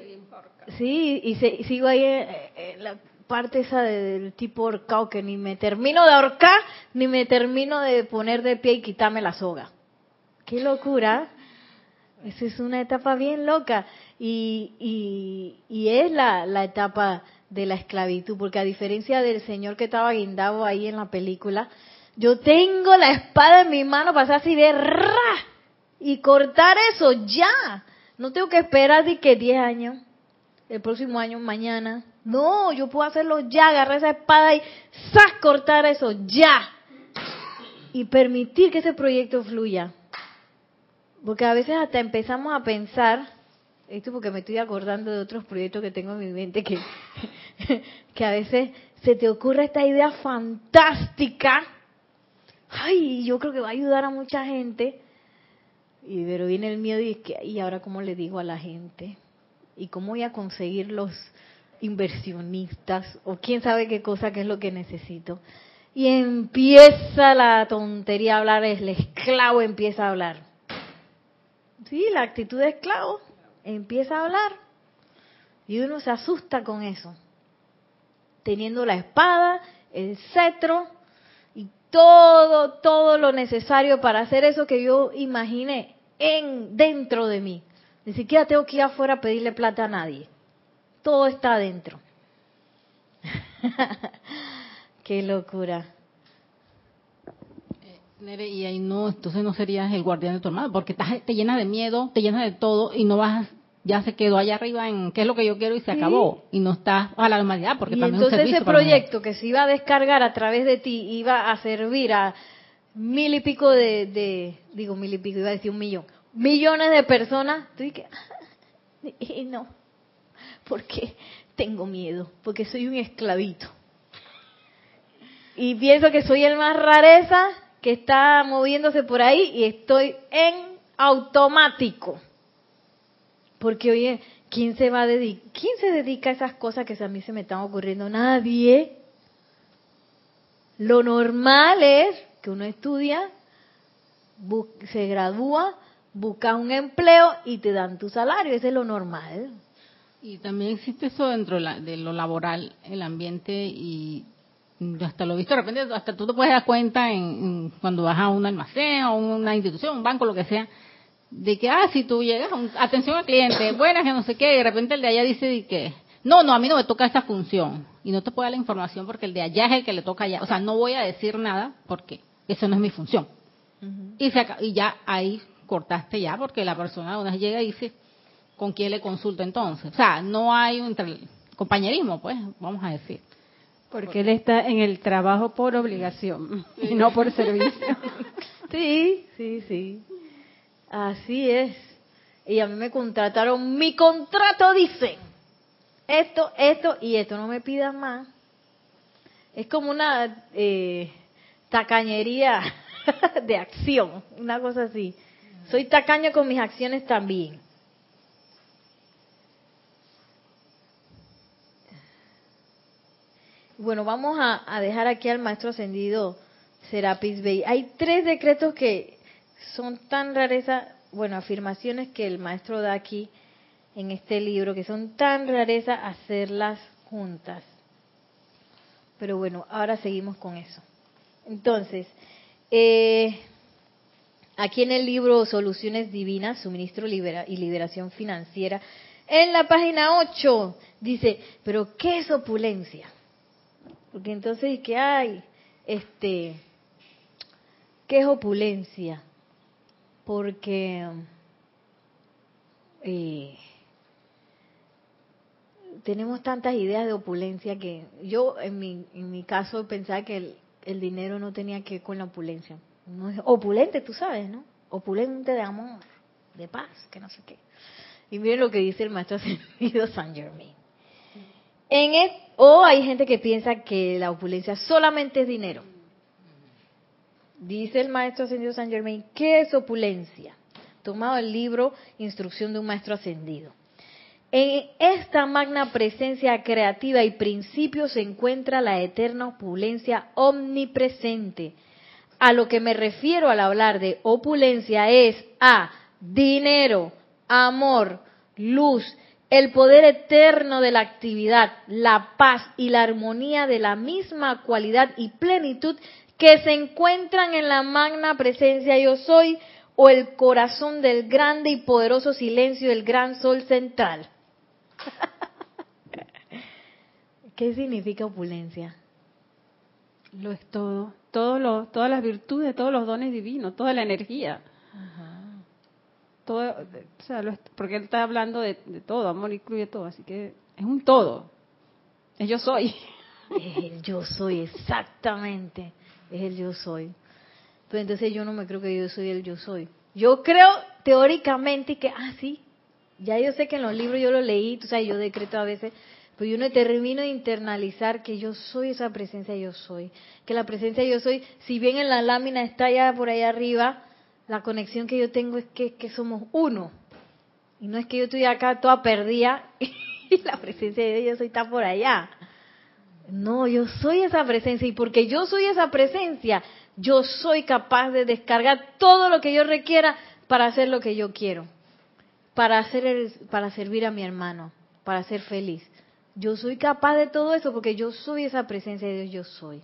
Sí, y, sigo ahí en, la parte esa del tipo horcado que ni me termino de ahorcar, ni me termino de poner de pie y quitarme la soga. ¡Qué locura! Esa es una etapa bien loca y, y, y es la, la etapa de la esclavitud, porque a diferencia del señor que estaba guindado ahí en la película, yo tengo la espada en mi mano para hacer así de ra y cortar eso ya. No tengo que esperar de que 10 años, el próximo año, mañana. No, yo puedo hacerlo ya, agarrar esa espada y ¡zas! cortar eso ya. Y permitir que ese proyecto fluya. Porque a veces hasta empezamos a pensar, esto porque me estoy acordando de otros proyectos que tengo en mi mente, que, que a veces se te ocurre esta idea fantástica, ay, yo creo que va a ayudar a mucha gente, y pero viene el miedo y, que, y ahora cómo le digo a la gente, y cómo voy a conseguir los inversionistas, o quién sabe qué cosa que es lo que necesito. Y empieza la tontería a hablar, el esclavo empieza a hablar. Sí, la actitud de esclavo empieza a hablar y uno se asusta con eso, teniendo la espada, el cetro y todo, todo lo necesario para hacer eso que yo imaginé en dentro de mí. Ni siquiera tengo que ir afuera a pedirle plata a nadie. Todo está adentro. Qué locura y ahí no, entonces no serías el guardián de tu hermano, porque te llena de miedo, te llena de todo y no vas, ya se quedó allá arriba en qué es lo que yo quiero y se acabó. Y no estás a la humanidad, porque y entonces ese proyecto que se iba a descargar a través de ti iba a servir a mil y pico de, digo mil y pico, iba a decir un millón, millones de personas, tú y que, y no, porque tengo miedo, porque soy un esclavito. Y pienso que soy el más rareza que está moviéndose por ahí y estoy en automático. Porque oye, ¿quién se va a dedicar? ¿Quién se dedica a esas cosas que a mí se me están ocurriendo? Nadie. Lo normal es que uno estudia, se gradúa, busca un empleo y te dan tu salario. Ese es lo normal. Y también existe eso dentro de lo laboral, el ambiente y hasta lo visto de repente, hasta tú te puedes dar cuenta en, cuando vas a un almacén o una institución, un banco, lo que sea, de que, ah, si tú llegas, atención al cliente, buenas, que no sé qué, y de repente el de allá dice que, no, no, a mí no me toca esta función. Y no te puede dar la información porque el de allá es el que le toca allá. O sea, no voy a decir nada porque eso no es mi función. y, se, y ya ahí cortaste ya porque la persona una vez llega y dice, ¿con quién le consulta entonces? O sea, no hay un compañerismo, pues, vamos a decir. Porque él está en el trabajo por obligación y no por servicio. Sí, sí, sí. Así es. Y a mí me contrataron, mi contrato dice esto, esto y esto, no me pidas más. Es como una eh, tacañería de acción, una cosa así. Soy tacaño con mis acciones también. Bueno, vamos a, dejar aquí al maestro ascendido Serapis Bey. Hay tres decretos que son tan rareza, bueno, afirmaciones que el maestro da aquí en este libro, que son tan rareza hacerlas juntas. Pero bueno, ahora seguimos con eso. Entonces, eh, aquí en el libro Soluciones Divinas, Suministro libera y Liberación Financiera, en la página 8 dice, pero ¿qué es opulencia? Porque entonces, ¿qué hay? Este, ¿qué es opulencia? Porque eh, tenemos tantas ideas de opulencia que yo, en mi, en mi caso, pensaba que el, el dinero no tenía que ver con la opulencia. No es opulente, tú sabes, ¿no? Opulente de amor, de paz, que no sé qué. Y miren lo que dice el maestro ascendido San Germain. En o hay gente que piensa que la opulencia solamente es dinero. Dice el maestro ascendido San Germain, ¿qué es opulencia? Tomado el libro Instrucción de un maestro ascendido. En esta magna presencia creativa y principio se encuentra la eterna opulencia omnipresente. A lo que me refiero al hablar de opulencia es a dinero, amor, luz, el poder eterno de la actividad, la paz y la armonía de la misma cualidad y plenitud que se encuentran en la magna presencia yo soy o el corazón del grande y poderoso silencio del gran sol central. ¿Qué significa opulencia? Lo es todo, todo todas las virtudes, todos los dones divinos, toda la energía todo, o sea, porque él está hablando de, todo, amor incluye todo, así que es un todo. Es yo soy. Es el yo soy, exactamente. Es el yo soy. Pero entonces yo no me creo que yo soy el yo soy. Yo creo teóricamente que, ah, sí, ya yo sé que en los libros yo lo leí, tú sabes, yo decreto a veces, pero yo no termino de internalizar que yo soy esa presencia yo soy, que la presencia yo soy, si bien en la lámina está ya por ahí arriba, la conexión que yo tengo es que, que somos uno. Y no es que yo estoy acá toda perdida y la presencia de Dios está por allá. No, yo soy esa presencia y porque yo soy esa presencia, yo soy capaz de descargar todo lo que yo requiera para hacer lo que yo quiero, para hacer para servir a mi hermano, para ser feliz. Yo soy capaz de todo eso porque yo soy esa presencia de Dios, yo soy.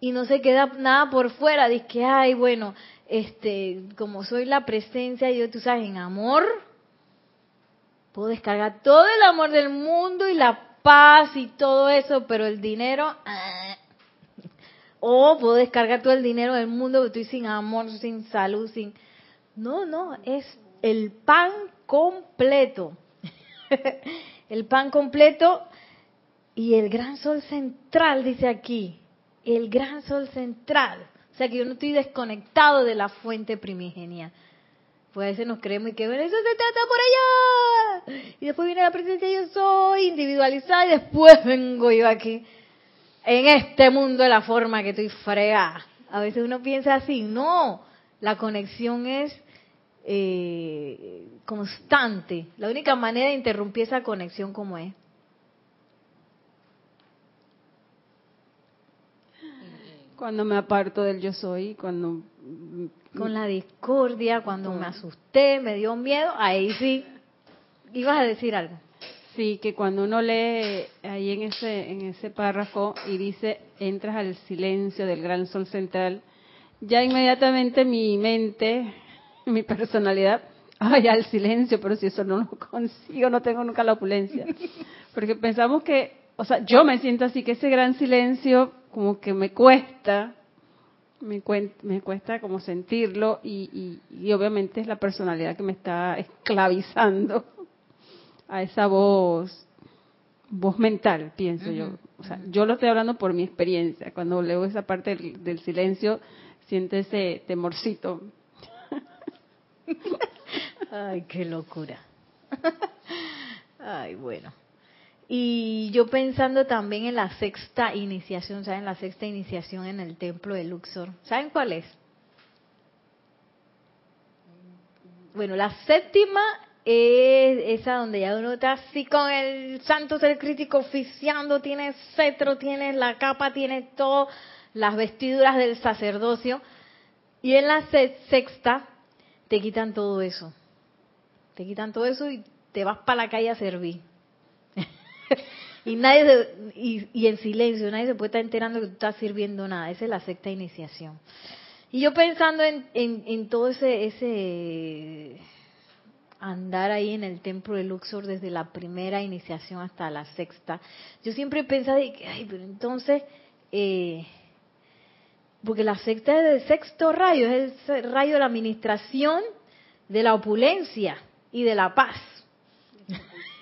Y no se queda nada por fuera, dice que, ay, bueno, este, como soy la presencia Dios, tú sabes, en amor, puedo descargar todo el amor del mundo y la paz y todo eso, pero el dinero, ah. o puedo descargar todo el dinero del mundo, pero estoy sin amor, sin salud, sin... No, no, es el pan completo. el pan completo y el gran sol central, dice aquí, el gran sol central. Sea que yo no estoy desconectado de la fuente primigenia. Pues a veces nos creemos y que bueno, eso se trata por allá. Y después viene la presencia yo soy individualizada y después vengo yo aquí en este mundo de la forma que estoy fregada. A veces uno piensa así, no, la conexión es eh, constante. La única manera de interrumpir esa conexión como es. Cuando me aparto del yo soy, cuando con la discordia, cuando me asusté, me dio miedo, ahí sí. Ibas a decir algo. Sí, que cuando uno lee ahí en ese en ese párrafo y dice entras al silencio del gran sol central, ya inmediatamente mi mente, mi personalidad, ay, al silencio, pero si eso no lo consigo, no tengo nunca la opulencia. Porque pensamos que, o sea, yo me siento así que ese gran silencio como que me cuesta me, me cuesta como sentirlo y, y, obviamente es la personalidad que me está esclavizando a esa voz, voz mental, pienso yo. O sea, yo lo estoy hablando por mi experiencia. Cuando leo esa parte del, del silencio, siento ese temorcito. Ay, qué locura. Ay, bueno. Y yo pensando también en la sexta iniciación, ¿saben? La sexta iniciación en el templo de Luxor. ¿Saben cuál es? Bueno, la séptima es esa donde ya uno está así con el santo ser crítico oficiando, tiene cetro, tiene la capa, tiene todo, las vestiduras del sacerdocio. Y en la sexta te quitan todo eso. Te quitan todo eso y te vas para la calle a servir y nadie y, en silencio, nadie se puede estar enterando que tú estás sirviendo nada. Esa es la sexta iniciación. Y yo pensando en, en, todo ese, ese andar ahí en el templo de Luxor desde la primera iniciación hasta la sexta, yo siempre he pensado, ay, pero entonces, eh, porque la sexta es el sexto rayo, es el rayo de la administración, de la opulencia y de la paz.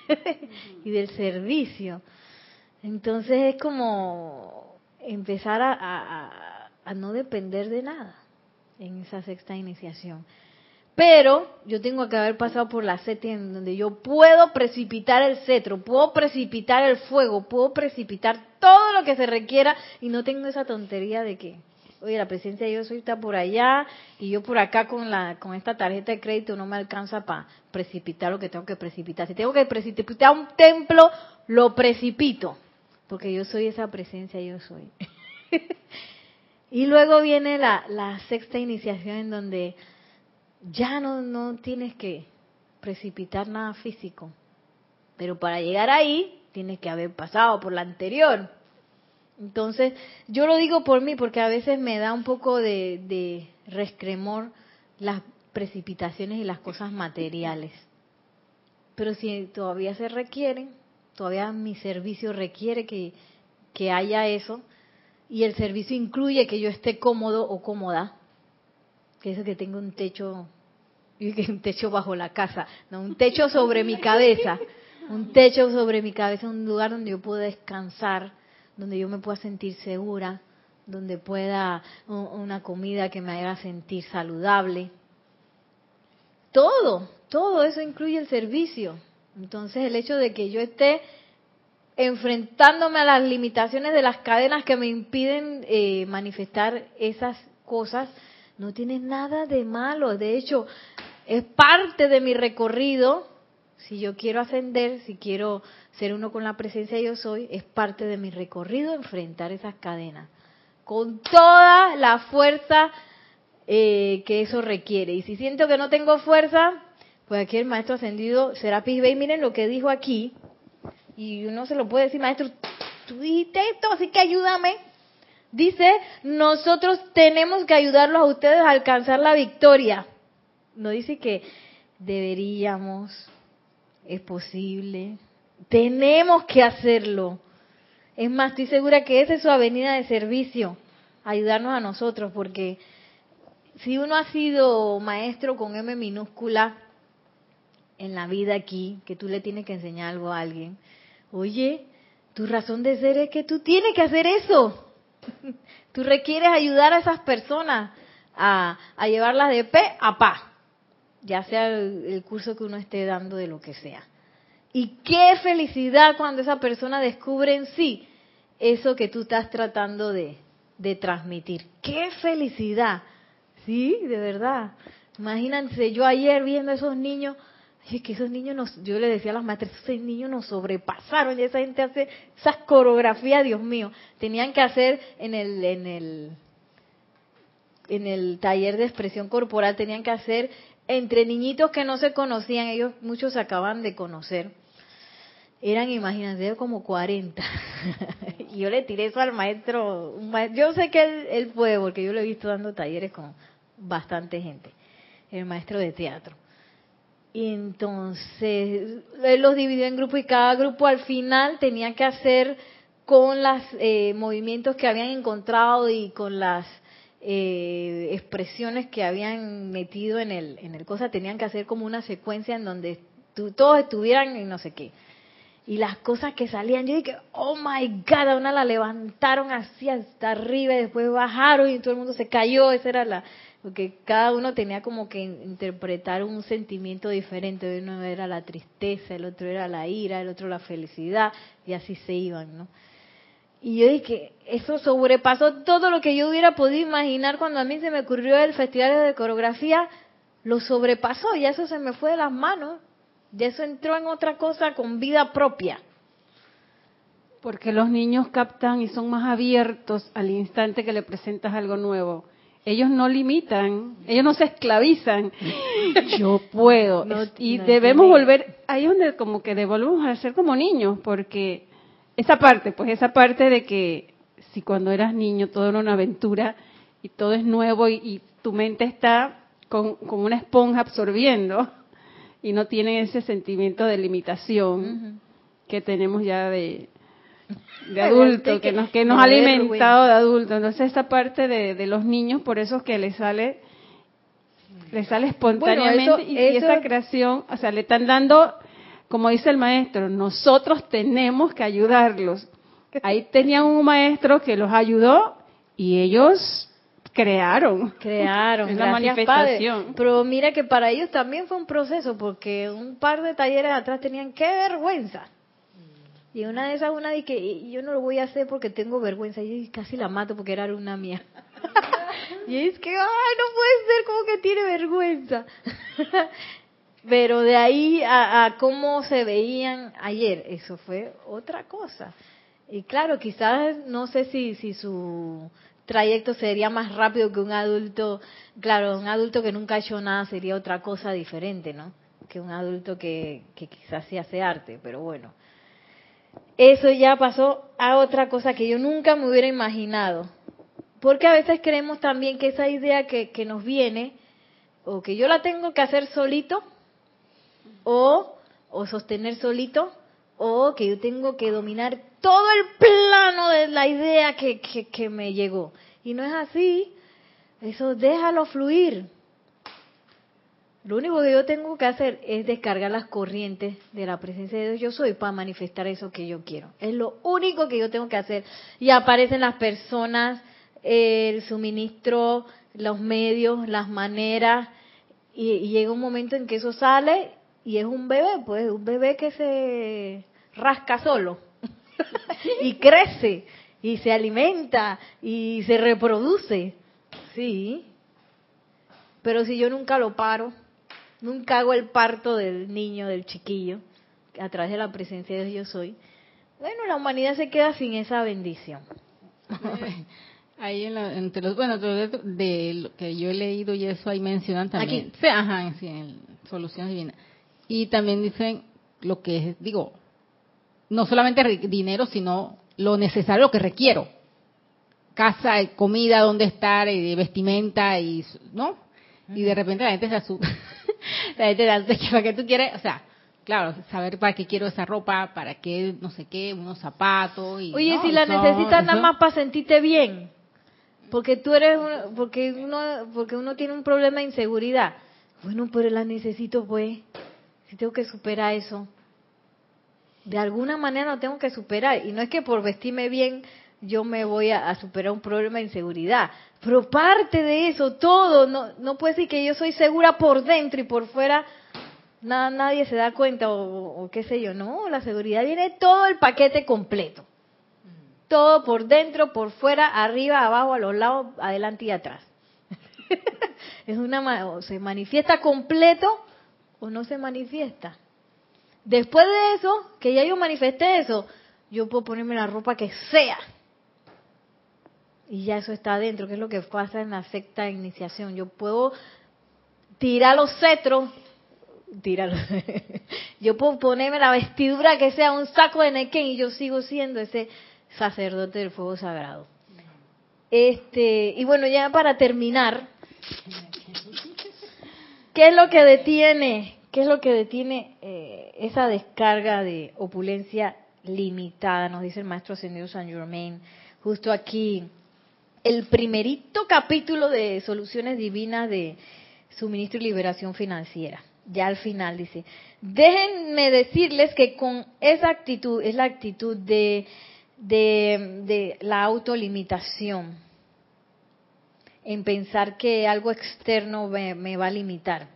y del servicio. Entonces es como empezar a, a, no depender de nada en esa sexta iniciación. Pero yo tengo que haber pasado por la séptima en donde yo puedo precipitar el cetro, puedo precipitar el fuego, puedo precipitar todo lo que se requiera y no tengo esa tontería de que oye, la presencia de yo soy está por allá y yo por acá con la con esta tarjeta de crédito no me alcanza para precipitar lo que tengo que precipitar. Si tengo que precipitar un templo, lo precipito, porque yo soy esa presencia, yo soy. y luego viene la, la sexta iniciación en donde ya no, no tienes que precipitar nada físico, pero para llegar ahí tienes que haber pasado por la anterior. Entonces, yo lo digo por mí porque a veces me da un poco de, de rescremor las precipitaciones y las cosas materiales. Pero si todavía se requieren, todavía mi servicio requiere que, que haya eso, y el servicio incluye que yo esté cómodo o cómoda, que eso que tengo un techo, un techo bajo la casa, no, un techo sobre mi cabeza, un techo sobre mi cabeza, un lugar donde yo pueda descansar donde yo me pueda sentir segura, donde pueda una comida que me haga sentir saludable. todo, todo eso incluye el servicio. Entonces el hecho de que yo esté enfrentándome a las limitaciones de las cadenas que me impiden eh, manifestar esas cosas, no tiene nada de malo. De hecho, es parte de mi recorrido. Si yo quiero ascender, si quiero ser uno con la presencia yo soy, es parte de mi recorrido enfrentar esas cadenas. Con toda la fuerza eh, que eso requiere. Y si siento que no tengo fuerza, pues aquí el maestro ascendido Serapis Bey, miren lo que dijo aquí, y uno se lo puede decir, maestro, tú dijiste esto, así que ayúdame. Dice, nosotros tenemos que ayudarlos a ustedes a alcanzar la victoria. No dice que deberíamos, es posible, tenemos que hacerlo. Es más, estoy segura que esa es su avenida de servicio, ayudarnos a nosotros, porque si uno ha sido maestro con M minúscula en la vida aquí, que tú le tienes que enseñar algo a alguien, Oye, tu razón de ser es que tú tienes que hacer eso. Tú requieres ayudar a esas personas a, llevarlas de pe a pa, ya sea el, curso que uno esté dando de lo que sea. Y qué felicidad cuando esa persona descubre en sí eso que tú estás tratando de, de transmitir. Qué felicidad. Sí, de verdad. Imagínense, yo ayer viendo a esos niños es que esos niños nos, yo le decía a las maestras, esos niños nos sobrepasaron y esa gente hace esas coreografías, Dios mío, tenían que hacer en el, en el, en el taller de expresión corporal, tenían que hacer entre niñitos que no se conocían, ellos muchos se acaban de conocer, eran, imagínense, como 40. y yo le tiré eso al maestro, yo sé que él, él puede, porque yo lo he visto dando talleres con bastante gente, el maestro de teatro y entonces él los dividió en grupos y cada grupo al final tenía que hacer con los eh, movimientos que habían encontrado y con las eh, expresiones que habían metido en el, en el cosa, tenían que hacer como una secuencia en donde todos estuvieran en no sé qué. Y las cosas que salían, yo dije, oh my God, a una la levantaron así hasta arriba y después bajaron y todo el mundo se cayó, esa era la, porque cada uno tenía como que interpretar un sentimiento diferente. Uno era la tristeza, el otro era la ira, el otro la felicidad, y así se iban, ¿no? Y yo dije, eso sobrepasó todo lo que yo hubiera podido imaginar cuando a mí se me ocurrió el festival de coreografía, lo sobrepasó, y eso se me fue de las manos, ya eso entró en otra cosa con vida propia. Porque los niños captan y son más abiertos al instante que le presentas algo nuevo ellos no limitan, ellos no se esclavizan. Yo puedo. y debemos volver, ahí es donde como que devolvemos a ser como niños, porque esa parte, pues esa parte de que si cuando eras niño todo era una aventura y todo es nuevo y, tu mente está con, como una esponja absorbiendo y no tiene ese sentimiento de limitación que tenemos ya de, de adulto, que nos, que nos ha alimentado de adulto. Entonces esa parte de, los niños, por eso es que les sale, les sale espontáneamente y, esa creación, o sea, le están dando, como dice el maestro, nosotros tenemos que ayudarlos. Ahí tenían un maestro que los ayudó y ellos crearon. Crearon. la manifestación. Pero mira que para ellos también fue un proceso, porque un par de talleres atrás tenían qué vergüenza. Y una de esas, una de que yo no lo voy a hacer porque tengo vergüenza. Y casi la mato porque era una mía. y es que, ay, no puede ser, como que tiene vergüenza. Pero de ahí a, cómo se veían ayer, eso fue otra cosa. Y claro, quizás no sé si, si su trayecto sería más rápido que un adulto. Claro, un adulto que nunca ha hecho nada sería otra cosa diferente, ¿no? Que un adulto que, que quizás sí hace arte, pero bueno eso ya pasó a otra cosa que yo nunca me hubiera imaginado. Porque a veces creemos también que esa idea que, que nos viene, o que yo la tengo que hacer solito, o, o sostener solito, o que yo tengo que dominar todo el plano de la idea que, que, me llegó. Y no es así. Eso déjalo fluir. Lo único que yo tengo que hacer es descargar las corrientes de la presencia de Dios yo soy para manifestar eso que yo quiero. Es lo único que yo tengo que hacer. Y aparecen las personas, el suministro, los medios, las maneras y, y llega un momento en que eso sale y es un bebé, pues un bebé que se rasca solo y crece y se alimenta y se reproduce. Sí. Pero si yo nunca lo paro, nunca hago el parto del niño, del chiquillo, a través de la presencia de Dios yo soy, bueno, la humanidad se queda sin esa bendición. Ahí en la, entre los, bueno, de, de lo que yo he leído y eso ahí mencionan también. Aquí. Sí, ajá, sí, en Soluciones Divinas. Y también dicen lo que es, digo, no solamente dinero, sino lo necesario, lo que requiero. Casa, comida, dónde estar, eh, vestimenta y, ¿no? Y de repente la gente se asusta. la gente se asusta para qué tú quieres, o sea, claro, saber para qué quiero esa ropa, para qué, no sé qué, unos zapatos. Y, Oye, ¿no? si la Eso- necesitas nada más para sentirte bien, porque tú eres, uno- porque uno, porque uno tiene un problema de inseguridad. Bueno, pero la necesito, pues. Si tengo que superar eso, de alguna manera lo tengo que superar. Y no es que por vestirme bien yo me voy a, superar un problema de inseguridad. Pero parte de eso, todo, no, no puede decir que yo soy segura por dentro y por fuera nadie se da cuenta o, o qué sé yo. No, la seguridad viene todo el paquete completo. Todo por dentro, por fuera, arriba, abajo, a los lados, adelante y atrás. es una se manifiesta completo o no se manifiesta. Después de eso, que ya yo manifesté eso, yo puedo ponerme la ropa que sea. Y ya eso está adentro, que es lo que pasa en la secta de iniciación. Yo puedo tirar los cetros, tirar los- yo puedo ponerme la vestidura que sea un saco de nequén y yo sigo siendo ese sacerdote del fuego sagrado. Este, y bueno, ya para terminar, ¿qué es lo que detiene? ¿Qué es lo que detiene eh, esa descarga de opulencia limitada? Nos dice el maestro ascendido San Germain, justo aquí, el primerito capítulo de Soluciones Divinas de Suministro y Liberación Financiera. Ya al final dice, déjenme decirles que con esa actitud, es la actitud de, de, de la autolimitación, en pensar que algo externo me, va a limitar.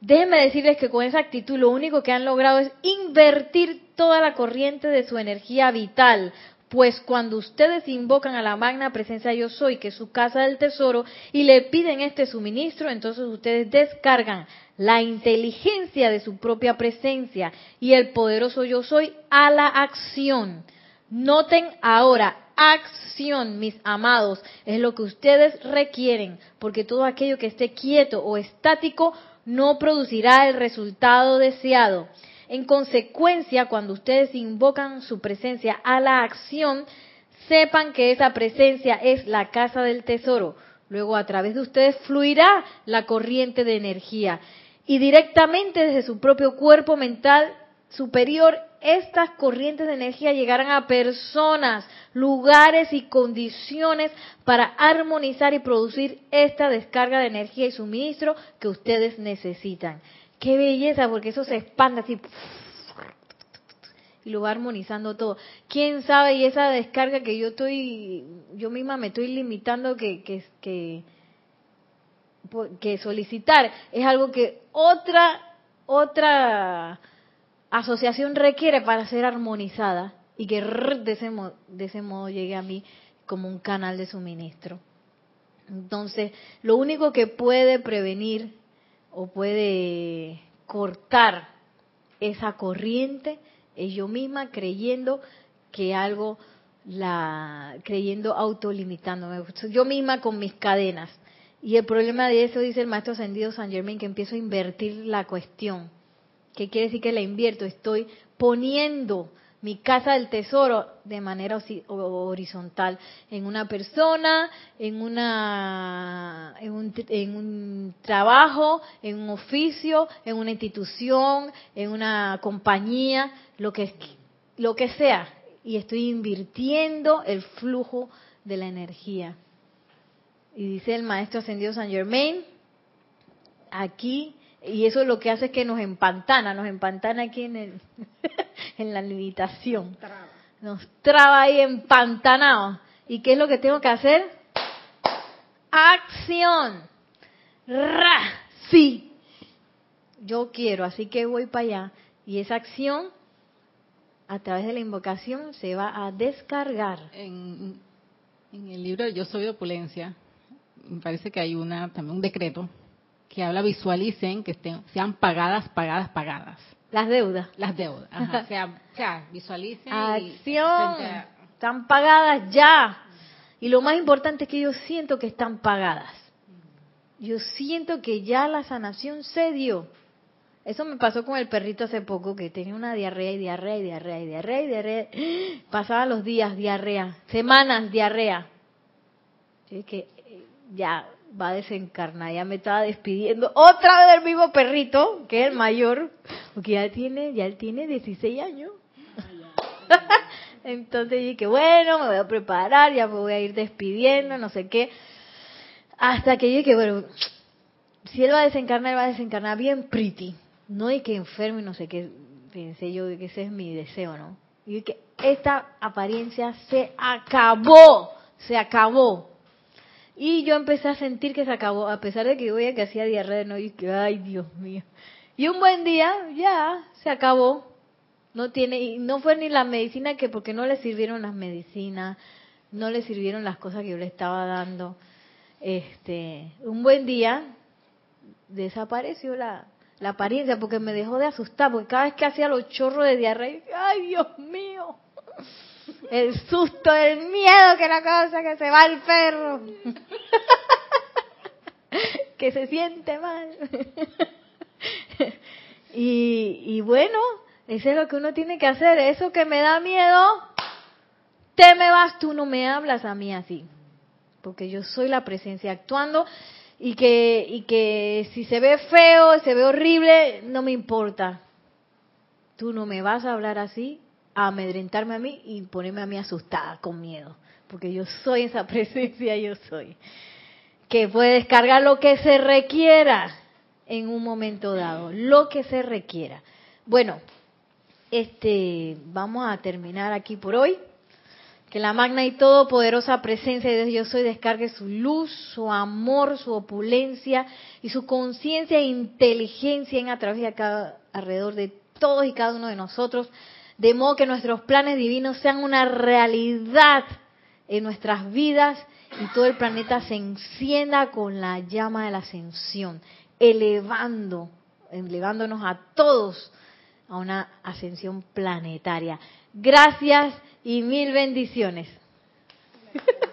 Déjenme decirles que con esa actitud lo único que han logrado es invertir toda la corriente de su energía vital, pues cuando ustedes invocan a la magna presencia yo soy, que es su casa del tesoro, y le piden este suministro, entonces ustedes descargan la inteligencia de su propia presencia y el poderoso yo soy a la acción. Noten ahora, acción, mis amados, es lo que ustedes requieren, porque todo aquello que esté quieto o estático no producirá el resultado deseado. En consecuencia, cuando ustedes invocan su presencia a la acción, sepan que esa presencia es la casa del tesoro. Luego a través de ustedes fluirá la corriente de energía y directamente desde su propio cuerpo mental superior, estas corrientes de energía llegarán a personas, lugares y condiciones para armonizar y producir esta descarga de energía y suministro que ustedes necesitan. Qué belleza, porque eso se expande así y lo va armonizando todo. ¿Quién sabe? Y esa descarga que yo estoy, yo misma me estoy limitando que, que, que, que solicitar, es algo que otra, otra asociación requiere para ser armonizada y que de ese, modo, de ese modo llegue a mí como un canal de suministro. Entonces, lo único que puede prevenir o puede cortar esa corriente es yo misma creyendo que algo la creyendo autolimitándome. Yo misma con mis cadenas. Y el problema de eso dice el maestro ascendido San Germain que empiezo a invertir la cuestión que quiere decir que la invierto estoy poniendo mi casa del tesoro de manera horizontal en una persona, en una en un, en un, trabajo, en un oficio, en una institución, en una compañía, lo que lo que sea, y estoy invirtiendo el flujo de la energía. Y dice el maestro ascendido San Germain, aquí y eso lo que hace es que nos empantana, nos empantana aquí en, el, en la limitación. Traba. Nos traba ahí empantanados. ¿Y qué es lo que tengo que hacer? Acción. Ra, sí. yo quiero, así que voy para allá. Y esa acción, a través de la invocación, se va a descargar. En, el libro Yo Soy de Opulencia, me parece que hay una también un decreto que habla visualicen que estén, sean pagadas, pagadas, pagadas. Las deudas. Las deudas, ajá. o, sea, visualicen. Acción. Están pagadas ya. Y lo más importante es que yo siento que están pagadas. Yo siento que ya la sanación se dio. Eso me pasó con el perrito hace poco, que tenía una diarrea y diarrea y diarrea y diarrea y diarrea. Pasaba los días diarrea, semanas diarrea. que eh, ya va a desencarnar, ya me estaba despidiendo otra vez del mismo perrito, que es el mayor, porque ya tiene, ya él tiene 16 años. Entonces dije, bueno, me voy a preparar, ya me voy a ir despidiendo, no sé qué. Hasta que dije, bueno, si él va a desencarnar, va a desencarnar bien pretty no hay que enferme no sé qué, pensé yo que ese es mi deseo, ¿no? Y que esta apariencia se acabó, se acabó. Y yo empecé a sentir que se acabó, a pesar de que yo veía que hacía diarrea, no, y que, ay, Dios mío. Y un buen día, ya, se acabó. No tiene, y no fue ni la medicina que porque no le sirvieron las medicinas, no le sirvieron las cosas que yo le estaba dando. Este, un buen día desapareció la, la apariencia, porque me dejó de asustar, porque cada vez que hacía los chorros de diarrea, ¡ay Dios mío! El susto, el miedo que la cosa que se va el perro, que se siente mal. y, y bueno, eso es lo que uno tiene que hacer, eso que me da miedo, te me vas, tú no me hablas a mí así, porque yo soy la presencia actuando y que, y que si se ve feo, se ve horrible, no me importa. Tú no me vas a hablar así, amedrentarme a mí y ponerme a mí asustada, con miedo, porque yo soy esa presencia, yo soy. Que puede descargar lo que se requiera en un momento dado, lo que se requiera. Bueno, este, vamos a terminar aquí por hoy. Que la magna y todopoderosa presencia de Dios yo soy descargue su luz, su amor, su opulencia y su conciencia e inteligencia en a través de acá, alrededor de todos y cada uno de nosotros, de modo que nuestros planes divinos sean una realidad en nuestras vidas y todo el planeta se encienda con la llama de la ascensión, elevando, elevándonos a todos a una ascensión planetaria. Gracias y mil bendiciones.